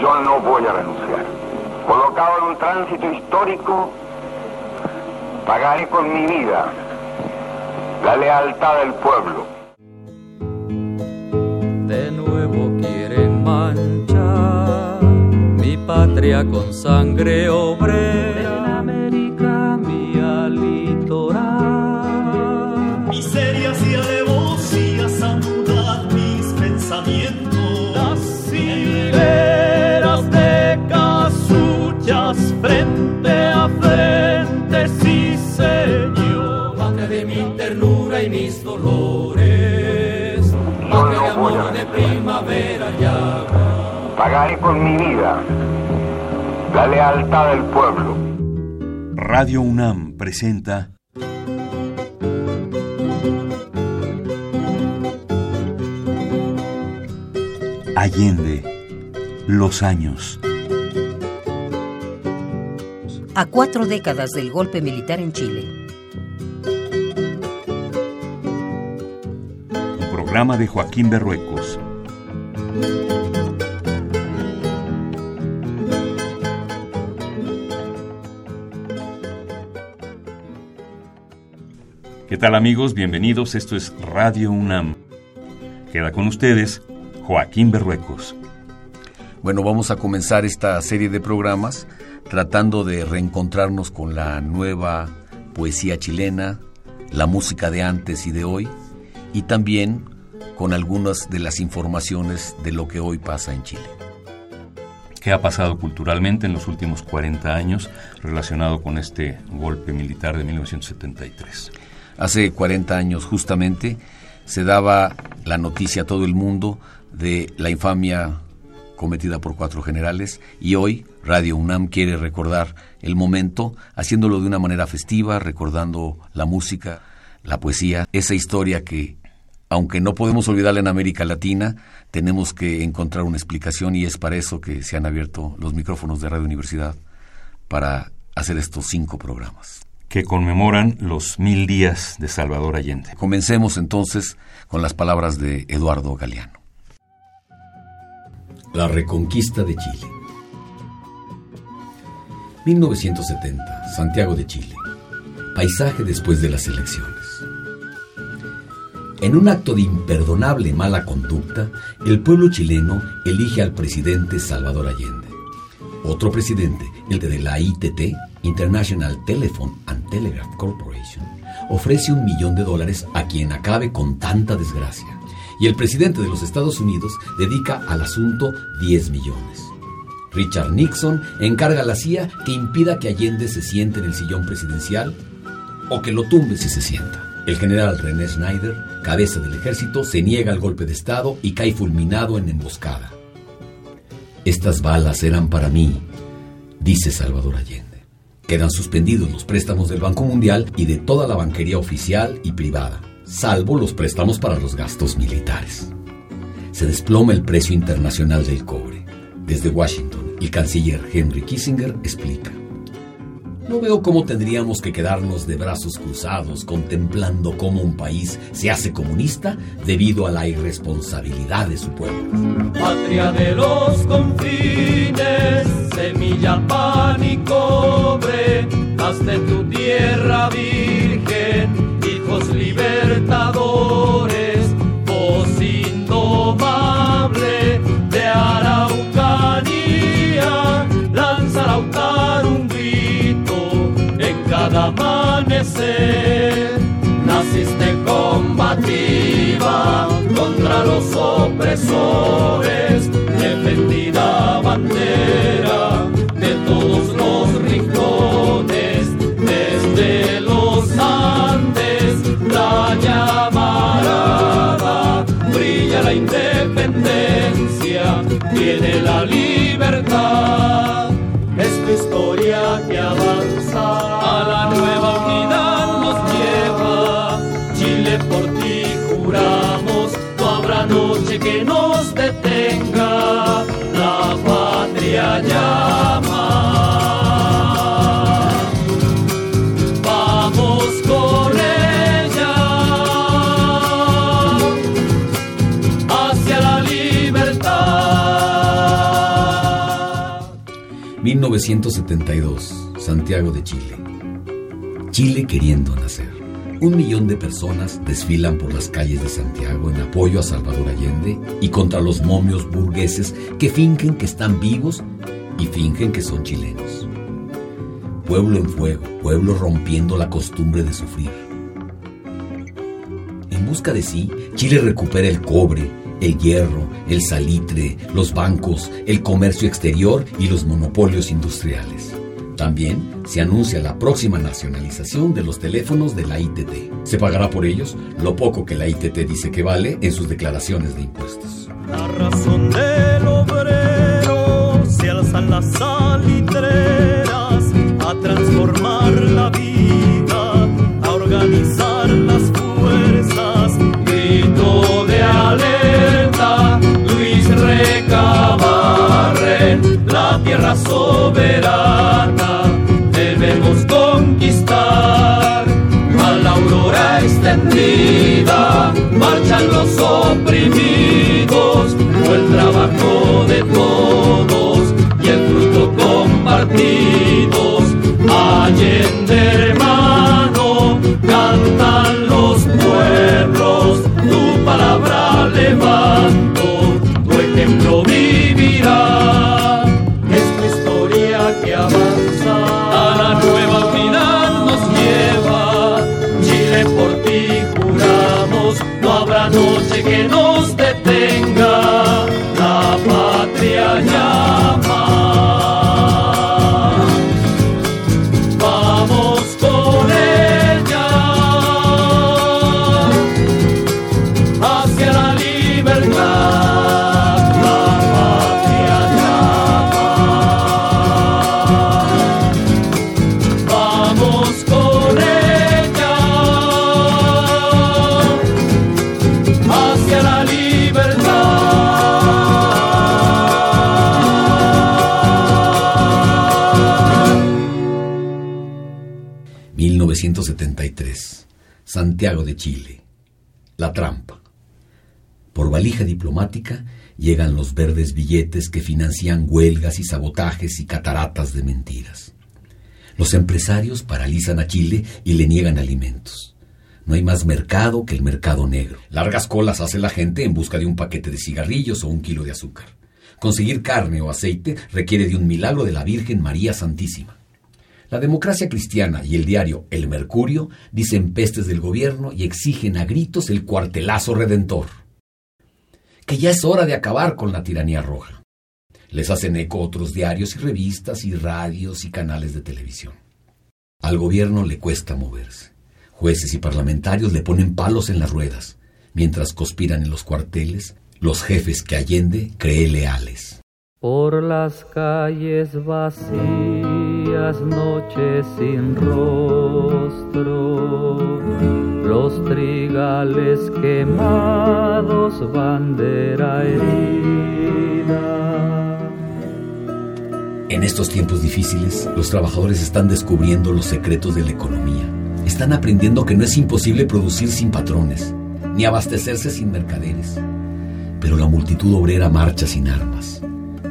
yo no voy a renunciar. Colocado en un tránsito histórico, pagaré con mi vida la lealtad del pueblo. De nuevo quieren manchar mi patria con sangre obrera. Casuchas frente a frente, sí señor. Patria de mi ternura y mis dolores. Patria de amor de primavera ya. Pagaré con mi vida la lealtad del pueblo. Radio UNAM presenta Allende, los años. A cuatro décadas del golpe militar en Chile. Un programa de Joaquín Berruecos. ¿Qué tal amigos? Bienvenidos. Esto es Radio UNAM. Queda con ustedes Joaquín Berruecos. Bueno, vamos a comenzar esta serie de programas tratando de reencontrarnos con la nueva poesía chilena, la música de antes y de hoy, y también con algunas de las informaciones de lo que hoy pasa en Chile. ¿Qué ha pasado culturalmente en los últimos 40 años relacionado con este golpe militar de 1973? Hace 40 años justamente se daba la noticia a todo el mundo de la infamia cometida por cuatro generales y hoy Radio UNAM quiere recordar el momento haciéndolo de una manera festiva, recordando la música, la poesía, esa historia que aunque no podemos olvidarla en América Latina, tenemos que encontrar una explicación y es para eso que se han abierto los micrófonos de Radio Universidad para hacer estos cinco programas. Que conmemoran los mil días de Salvador Allende. Comencemos entonces con las palabras de Eduardo Galeano. La reconquista de Chile. 1970, Santiago de Chile. Paisaje después de las elecciones. En un acto de imperdonable mala conducta, el pueblo chileno elige al presidente Salvador Allende. Otro presidente, el de la ITT, International Telephone and Telegraph Corporation, ofrece un millón de dólares a quien acabe con tanta desgracia. Y el presidente de los Estados Unidos dedica al asunto 10 millones. Richard Nixon encarga a la CIA que impida que Allende se siente en el sillón presidencial o que lo tumbe si se sienta. El general René Schneider, cabeza del ejército, se niega al golpe de Estado y cae fulminado en emboscada. Estas balas eran para mí, dice Salvador Allende. Quedan suspendidos los préstamos del Banco Mundial y de toda la banquería oficial y privada, salvo los préstamos para los gastos militares. Se desploma el precio internacional del cobre. Desde Washington, el canciller Henry Kissinger explica. No veo cómo tendríamos que quedarnos de brazos cruzados contemplando cómo un país se hace comunista debido a la irresponsabilidad de su pueblo. Patria de los confines, semilla, pan y cobre, haz tu tierra virgen, libertadores, voz indomable de Araucanía, lanza Lautaro un grito en cada amanecer. Naciste combativa contra los opresores, defendida bandera brilla la independencia, tiene la libertad, es tu historia que avanza 1972, Santiago de Chile. Chile queriendo nacer. Un millón de personas desfilan por las calles de Santiago en apoyo a Salvador Allende y contra los momios burgueses que fingen que están vivos y fingen que son chilenos. Pueblo en fuego, pueblo rompiendo la costumbre de sufrir. En busca de sí, Chile recupera el cobre, el hierro, el salitre, los bancos, el comercio exterior y los monopolios industriales. También se anuncia la próxima nacionalización de los teléfonos de la ITT. Se pagará por ellos lo poco que la ITT dice que vale en sus declaraciones de impuestos. La razón del obrero se alzan las salitreras a transformar la vida, a organizar tierra soberana debemos conquistar. A la aurora extendida marchan los oprimidos, por el trabajo de todos y el fruto compartidos. 1973, Santiago de Chile. La trampa. Por valija diplomática llegan los verdes billetes que financian huelgas y sabotajes y cataratas de mentiras. Los empresarios paralizan a Chile y le niegan alimentos. No hay más mercado que el mercado negro. Largas colas hace la gente en busca de un paquete de cigarrillos o un kilo de azúcar. Conseguir carne o aceite requiere de un milagro de la Virgen María Santísima. La democracia cristiana y el diario El Mercurio dicen pestes del gobierno y exigen a gritos el cuartelazo redentor. Que ya es hora de acabar con la tiranía roja. Les hacen eco otros diarios y revistas y radios y canales de televisión. Al gobierno le cuesta moverse. Jueces y parlamentarios le ponen palos en las ruedas, mientras conspiran en los cuarteles los jefes que Allende cree leales. Por las calles vacías, noches sin rostro, los trigales quemados, bandera herida. En estos tiempos difíciles, los trabajadores están descubriendo los secretos de la economía. Están aprendiendo que no es imposible producir sin patrones, ni abastecerse sin mercaderes. Pero la multitud obrera marcha sin armas,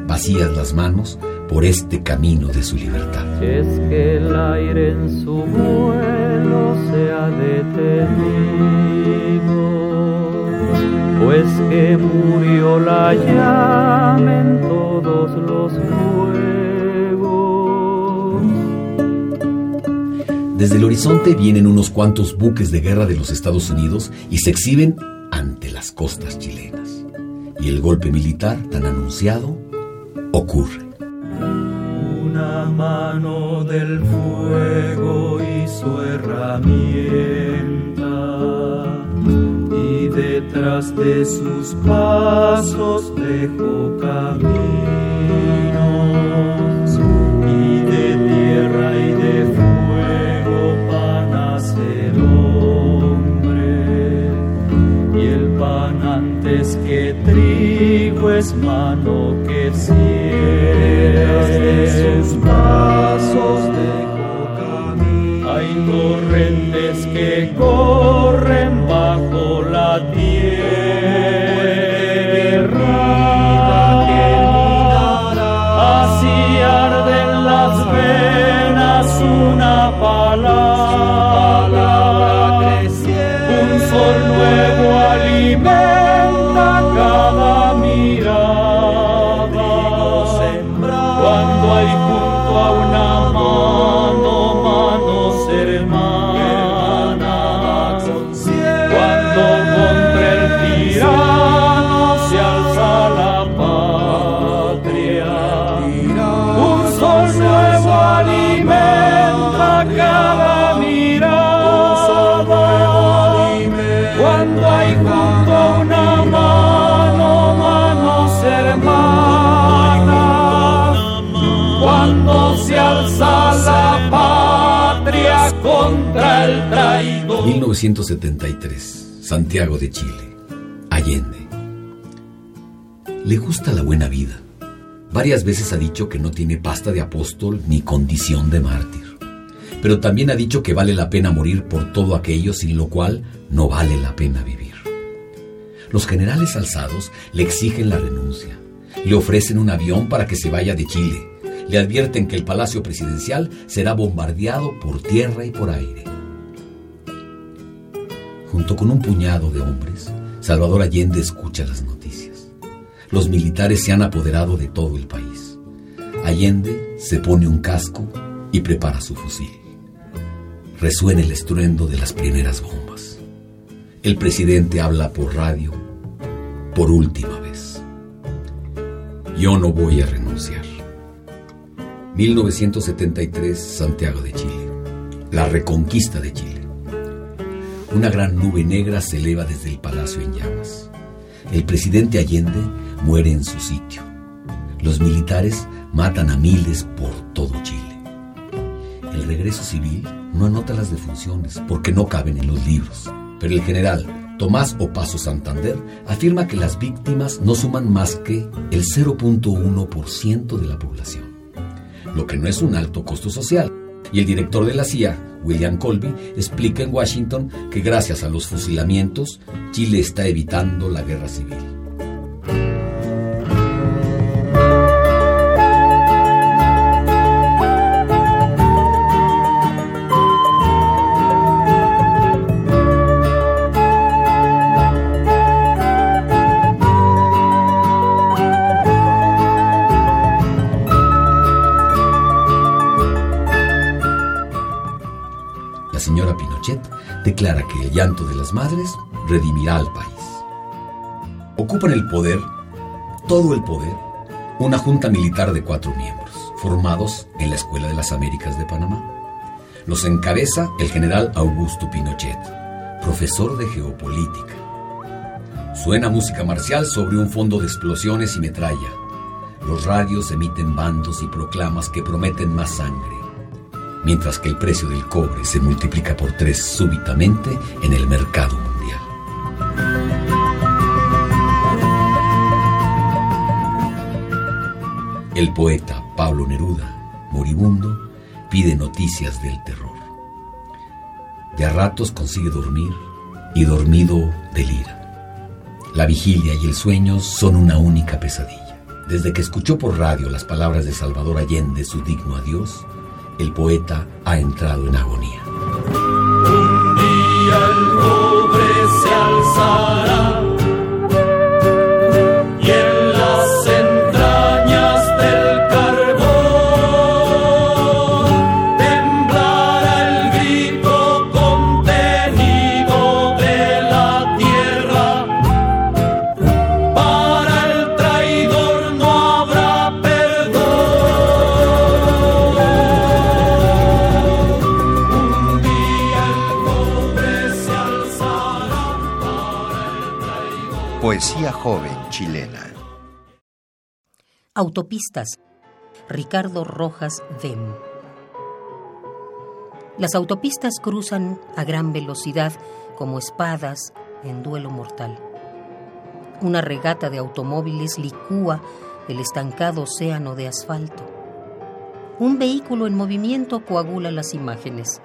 vacías las manos por este camino de su libertad. Si es que el aire en su vuelo se ha detenido, pues que murió la llama en todos los fuegos. Desde el horizonte vienen unos cuantos buques de guerra de los Estados Unidos y se exhiben ante las costas chilenas. Y el golpe militar tan anunciado ocurre. Una mano del fuego y su herramienta, y detrás de sus pasos dejó caminos, y de tierra y de fuego pan hace el hombre, y el pan antes que trigo es mano que corren bajo la tierra 1973, Santiago de Chile, Allende. Le gusta la buena vida. Varias veces ha dicho que no tiene pasta de apóstol ni condición de mártir. Pero también ha dicho que vale la pena morir por todo aquello sin lo cual no vale la pena vivir. Los generales alzados le exigen la renuncia. Le ofrecen un avión para que se vaya de Chile. Le advierten que el palacio presidencial será bombardeado por tierra y por aire junto con un puñado de hombres, Salvador Allende escucha las noticias. Los militares se han apoderado de todo el país. Allende se pone un casco y prepara su fusil. Resuena el estruendo de las primeras bombas. El presidente habla por radio por última vez. Yo no voy a renunciar. 1973, Santiago de Chile. La reconquista de Chile. Una gran nube negra se eleva desde el palacio en llamas. El presidente Allende muere en su sitio. Los militares matan a miles por todo Chile. El regreso civil no anota las defunciones porque no caben en los libros. Pero el general Tomás Opaso Santander afirma que las víctimas no suman más que el 0.1% de la población, lo que no es un alto costo social. Y el director de la CIA, William Colby, explica en Washington que gracias a los fusilamientos, Chile está evitando la guerra civil. Declara que el llanto de las madres redimirá al país. Ocupan el poder, todo el poder, una junta militar de cuatro miembros, formados en la Escuela de las Américas de Panamá. Los encabeza el general Augusto Pinochet, profesor de geopolítica. Suena música marcial sobre un fondo de explosiones y metralla. Los radios emiten bandos y proclamas que prometen más sangre mientras que el precio del cobre se multiplica por tres súbitamente en el mercado mundial. El poeta Pablo Neruda, moribundo, pide noticias del terror. De a ratos consigue dormir y dormido delira. La vigilia y el sueño son una única pesadilla. Desde que escuchó por radio las palabras de Salvador Allende, su digno adiós, el poeta ha entrado en agonía. Un día el pobre se alzará joven chilena. Autopistas. Ricardo Rojas Dem. Las autopistas cruzan a gran velocidad como espadas en duelo mortal. Una regata de automóviles licúa el estancado océano de asfalto. Un vehículo en movimiento coagula las imágenes.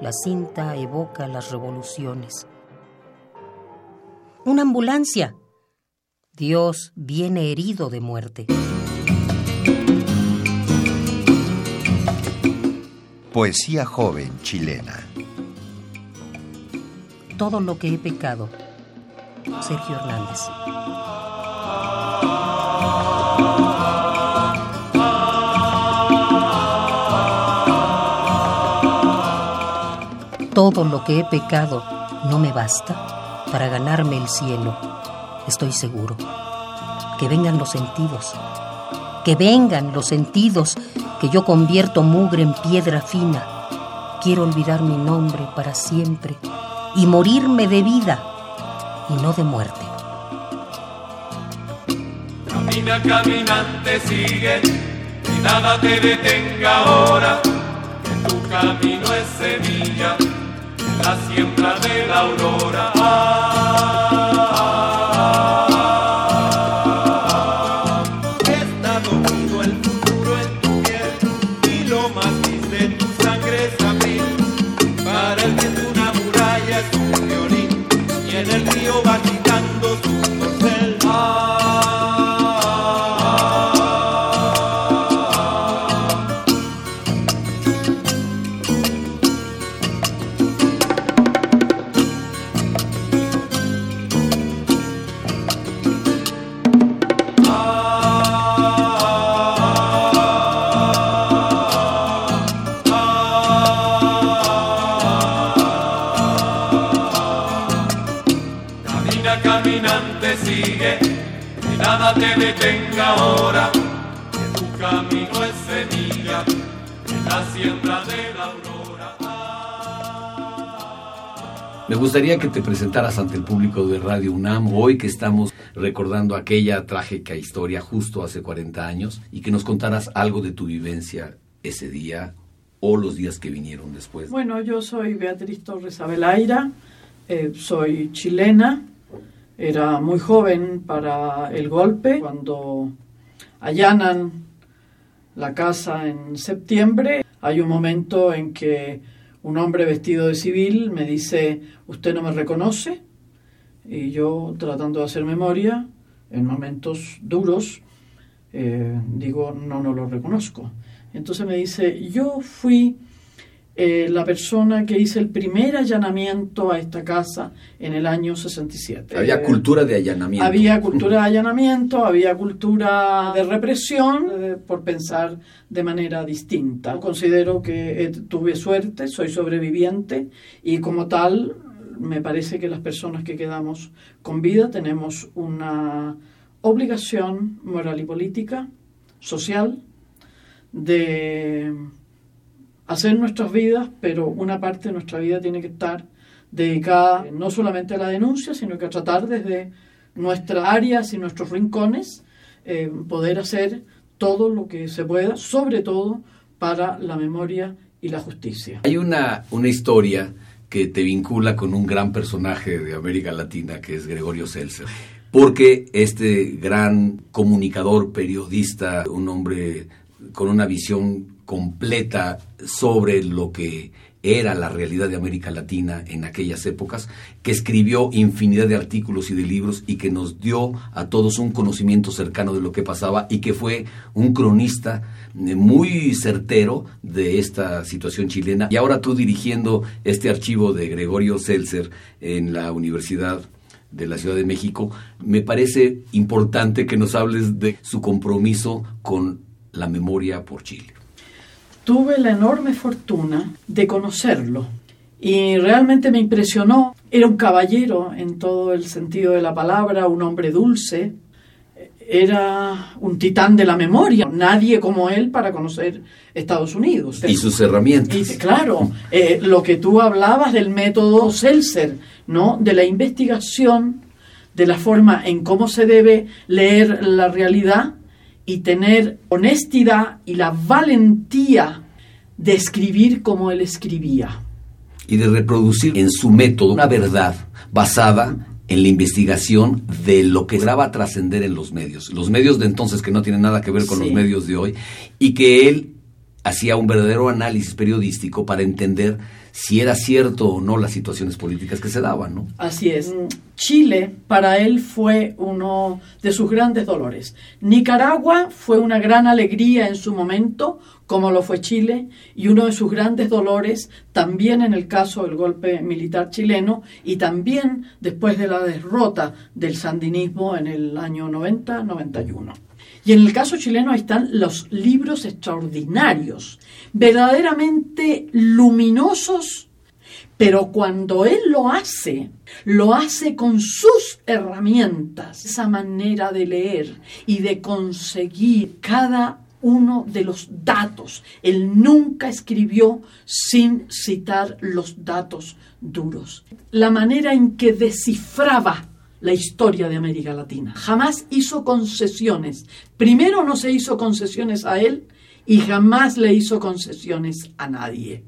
La cinta evoca las revoluciones una ambulancia. Dios viene herido de muerte. Poesía joven chilena. Todo lo que he pecado. Sergio Hernández. Todo lo que he pecado no me basta para ganarme el cielo, estoy seguro. Que vengan los sentidos, que vengan los sentidos, que yo convierto mugre en piedra fina. Quiero olvidar mi nombre para siempre y morirme de vida y no de muerte. Camina, caminante, sigue, y nada te detenga ahora, que tu camino es semilla, la siembra de la aurora. Me gustaría que te presentaras ante el público de Radio UNAM hoy que estamos recordando aquella trágica historia justo hace 40 años y que nos contaras algo de tu vivencia ese día o los días que vinieron después. Bueno, yo soy Beatriz Torres Abelaira, eh, soy chilena, era muy joven para el golpe, cuando allanan la casa en septiembre, hay un momento en que un hombre vestido de civil me dice, ¿usted no me reconoce? Y yo, tratando de hacer memoria, en momentos duros, eh, digo, no, no lo reconozco. Entonces me dice, yo fui eh, la persona que hice el primer allanamiento a esta casa en el año 67. Había Eh, cultura de allanamiento. había cultura de allanamiento, había cultura de represión, eh, por pensar de manera distinta. Considero que eh, tuve suerte, soy sobreviviente y como tal me parece que las personas que quedamos con vida tenemos una obligación moral y política, social, de hacer nuestras vidas, pero una parte de nuestra vida tiene que estar dedicada no solamente a la denuncia, sino que a tratar desde nuestras áreas y nuestros rincones eh, poder hacer todo lo que se pueda, sobre todo para la memoria y la justicia. Hay una, una historia que te vincula con un gran personaje de América Latina que es Gregorio Seltzer. Porque este gran comunicador, periodista, un hombre con una visión completa sobre lo que era la realidad de América Latina en aquellas épocas, que escribió infinidad de artículos y de libros y que nos dio a todos un conocimiento cercano de lo que pasaba y que fue un cronista eh, muy certero de esta situación chilena. Y ahora tú dirigiendo este archivo de Gregorio Seltzer en la Universidad de la Ciudad de México, me parece importante que nos hables de su compromiso con la memoria por Chile. Tuve la enorme fortuna de conocerlo y realmente me impresionó. Era un caballero en todo el sentido de la palabra, un hombre dulce, era un titán de la memoria, nadie como él para conocer Estados Unidos. Y sus herramientas. Y, claro, eh, lo que tú hablabas del método Seltzer, ¿no? De la investigación, de la forma en cómo se debe leer la realidad y tener honestidad y la valentía de escribir como él escribía. Y de reproducir en su método una verdad basada en la investigación de lo que daba a trascender en los medios. Los medios de entonces que no tienen nada que ver con Sí. los medios de hoy. Y que él hacía un verdadero análisis periodístico para entender si era cierto o no las situaciones políticas que se daban, ¿no? Así es. Chile para él fue uno de sus grandes dolores. Nicaragua fue una gran alegría en su momento, como lo fue Chile, y uno de sus grandes dolores también en el caso del golpe militar chileno y también después de la derrota del sandinismo en el año 90-91. Y en el caso chileno ahí están los libros extraordinarios, verdaderamente luminosos, Pero cuando él lo hace, lo hace con sus herramientas, esa manera de leer y de conseguir cada uno de los datos. Él nunca escribió sin citar los datos duros. La manera en que descifraba la historia de América Latina. Jamás hizo concesiones. Primero no se hizo concesiones a él y jamás le hizo concesiones a nadie.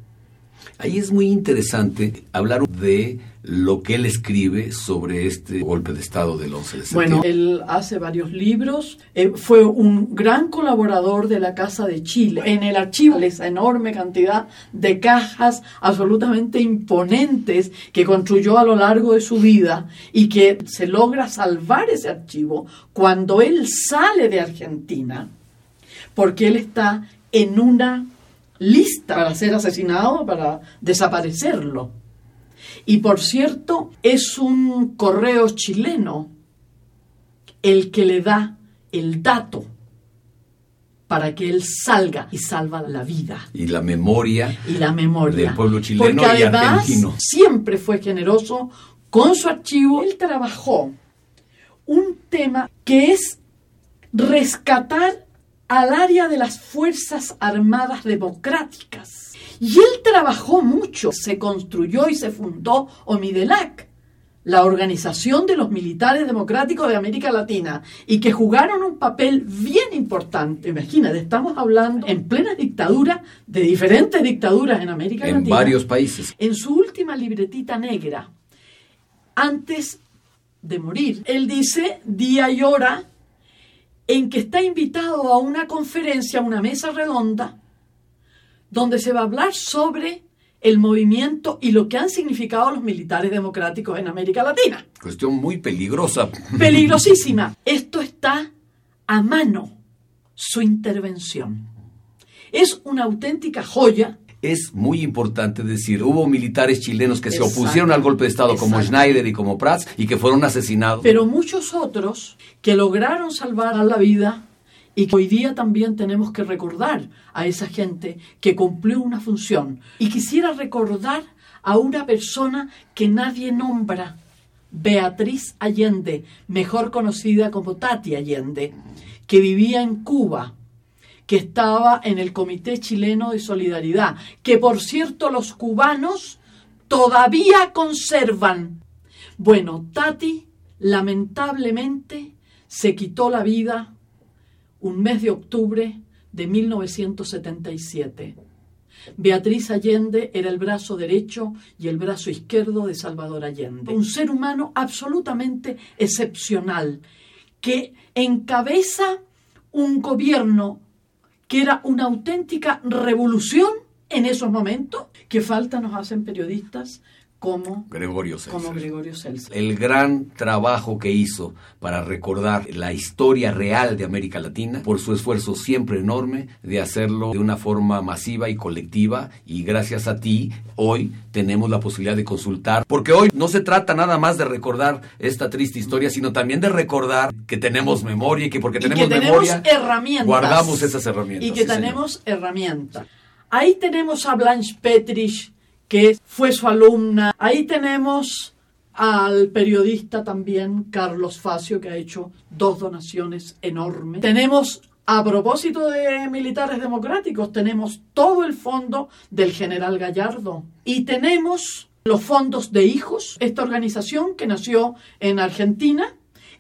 Ahí es muy interesante hablar de lo que él escribe sobre este golpe de Estado del 11 de septiembre. Bueno, él hace varios libros, eh, fue un gran colaborador de la Casa de Chile. En el archivo, esa enorme cantidad de cajas absolutamente imponentes que construyó a lo largo de su vida y que se logra salvar ese archivo cuando él sale de Argentina, porque él está en una lista para ser asesinado, para desaparecerlo. Y por cierto, es un correo chileno el que le da el dato para que él salga y salva la vida. Y la memoria. Y la memoria. Del pueblo chileno Porque y además argentino. siempre fue generoso con su archivo. Él trabajó un tema que es rescatar al área de las Fuerzas Armadas Democráticas. Y él trabajó mucho, se construyó y se fundó OMIDELAC, la organización de los militares democráticos de América Latina, y que jugaron un papel bien importante. Imagínate, estamos hablando en plena dictadura de diferentes dictaduras en América En Latina. varios países. En su última libretita negra, antes de morir, él dice día y hora en que está invitado a una conferencia, a una mesa redonda, donde se va a hablar sobre el movimiento y lo que han significado los militares democráticos en América Latina. Cuestión muy peligrosa. Peligrosísima. Esto está a mano, su intervención. Es una auténtica joya. Es muy importante decir, hubo militares chilenos que se opusieron al golpe de Estado como. Schneider y como Prats y que fueron asesinados. Pero muchos otros que lograron salvar la vida y que hoy día también tenemos que recordar a esa gente que cumplió una función. Y quisiera recordar a una persona que nadie nombra, Beatriz Allende, mejor conocida como Tati Allende, que vivía en Cuba, que estaba en el Comité Chileno de Solidaridad, que por cierto los cubanos todavía conservan. Bueno, Tati lamentablemente se quitó la vida un mes de octubre de 1977. Beatriz Allende era el brazo derecho y el brazo izquierdo de Salvador Allende. Un ser humano absolutamente excepcional que encabeza un gobierno que era una auténtica revolución en esos momentos. que falta nos hacen periodistas como, Gregorio Celso. como Gregorio Celso. El gran trabajo que hizo para recordar la historia real de América Latina, por su esfuerzo siempre enorme de hacerlo de una forma masiva y colectiva, y gracias a ti hoy tenemos la posibilidad de consultar, porque hoy no se trata nada más de recordar esta triste historia, sino también de recordar que tenemos memoria y que porque Y tenemos que tenemos memoria herramientas. guardamos esas herramientas. Y que sí, tenemos herramientas. Ahí tenemos a Blanche Petrich, que fue su alumna. Ahí tenemos al periodista también, Carlos Facio, que ha hecho dos donaciones enormes. Tenemos, a propósito de militares democráticos, tenemos todo el fondo del general Gallardo. Y tenemos los fondos de hijos, esta organización que nació en Argentina,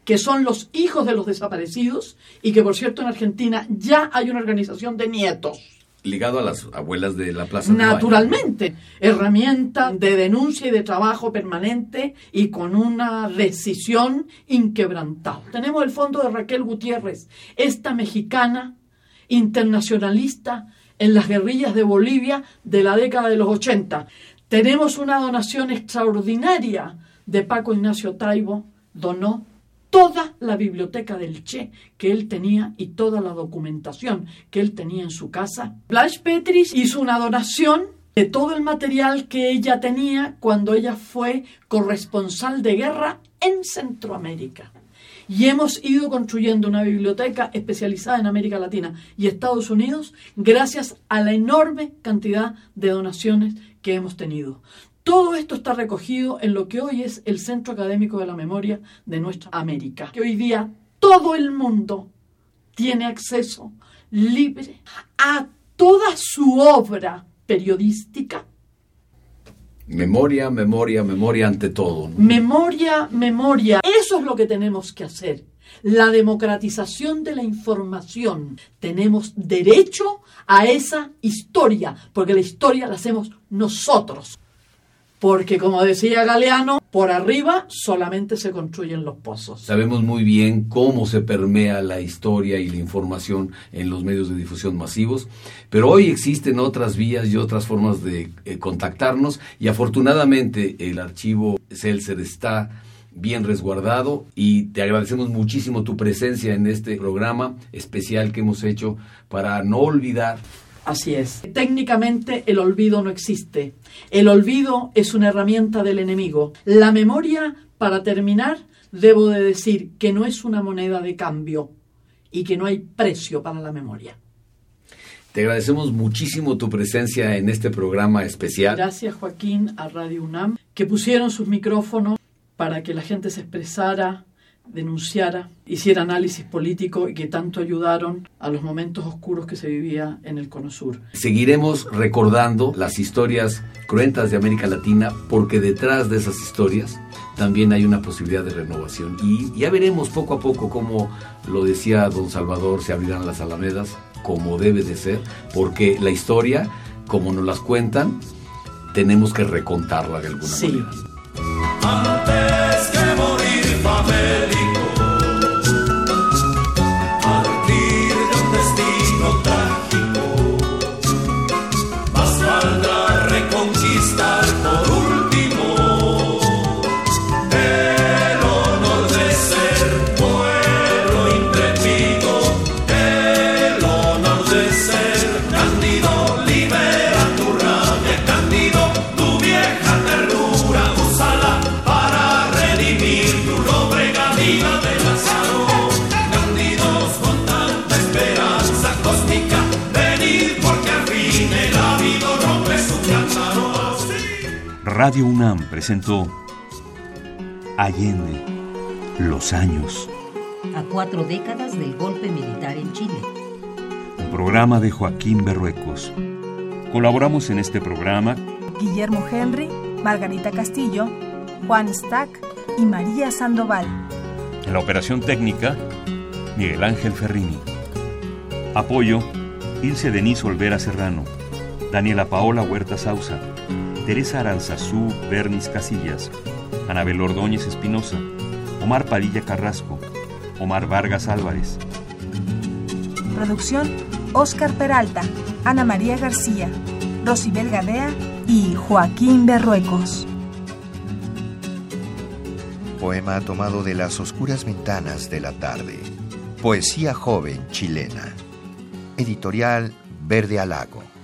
que son los hijos de los desaparecidos y que por cierto en Argentina ya hay una organización de nietos. Ligado a las abuelas de la Plaza. Naturalmente, herramienta de denuncia y de trabajo permanente y con una decisión inquebrantable. Tenemos el fondo de Raquel Gutiérrez, esta mexicana internacionalista en las guerrillas de Bolivia de la década de los 80. Tenemos una donación extraordinaria de Paco Ignacio Taibo, donó toda la biblioteca del Che que él tenía y toda la documentación que él tenía en su casa. Blanche Petrich hizo una donación de todo el material que ella tenía cuando ella fue corresponsal de guerra en Centroamérica. Y hemos ido construyendo una biblioteca especializada en América Latina y Estados Unidos gracias a la enorme cantidad de donaciones que hemos tenido. Todo esto está recogido en lo que hoy es el Centro Académico de la Memoria de nuestra América, que hoy día todo el mundo tiene acceso libre a toda su obra periodística. Memoria, memoria, memoria ante todo. Memoria, memoria. Eso es lo que tenemos que hacer. La democratización de la información. Tenemos derecho a esa historia, porque la historia la hacemos nosotros. Porque como decía Galeano, por arriba solamente se construyen los pozos. Sabemos muy bien cómo se permea la historia y la información en los medios de difusión masivos, pero hoy existen otras vías y otras formas de eh, contactarnos y afortunadamente el archivo Celser está bien resguardado y te agradecemos muchísimo tu presencia en este programa especial que hemos hecho para no olvidar Así es. Técnicamente el olvido no existe. El olvido es una herramienta del enemigo. La memoria, para terminar, debo de decir que no es una moneda de cambio y que no hay precio para la memoria. Te agradecemos muchísimo tu presencia en este programa especial. Gracias Joaquín a Radio UNAM, que pusieron sus micrófonos para que la gente se expresara denunciara, hiciera análisis político y que tanto ayudaron a los momentos oscuros que se vivía en el Cono Sur. Seguiremos recordando las historias cruentas de América Latina porque detrás de esas historias también hay una posibilidad de renovación y ya veremos poco a poco cómo lo decía don Salvador, se abrirán las alamedas como debe de ser, porque la historia, como nos las cuentan, tenemos que recontarla de alguna sí. manera. Antes que morir famélico, Radio UNAM presentó Allende, los años, A cuatro décadas del golpe militar en Chile. un programa de Joaquín Berruecos. Colaboramos en este programa Guillermo Henry, Margarita Castillo, Juan Stack y María Sandoval. en la operación técnica Miguel Ángel Ferrini. Apoyo Ilse Denise Olvera Serrano, Daniela Paola Huerta Sauza, Teresa Aranzazú Bernis Casillas, Anabel Ordóñez Espinosa, Omar Padilla Carrasco, Omar Vargas Álvarez. Producción Oscar Peralta, Ana María García, Rosibel Gadea y Joaquín Berruecos. Poema tomado de las oscuras ventanas de la tarde. Poesía joven chilena. Editorial Verde Alago.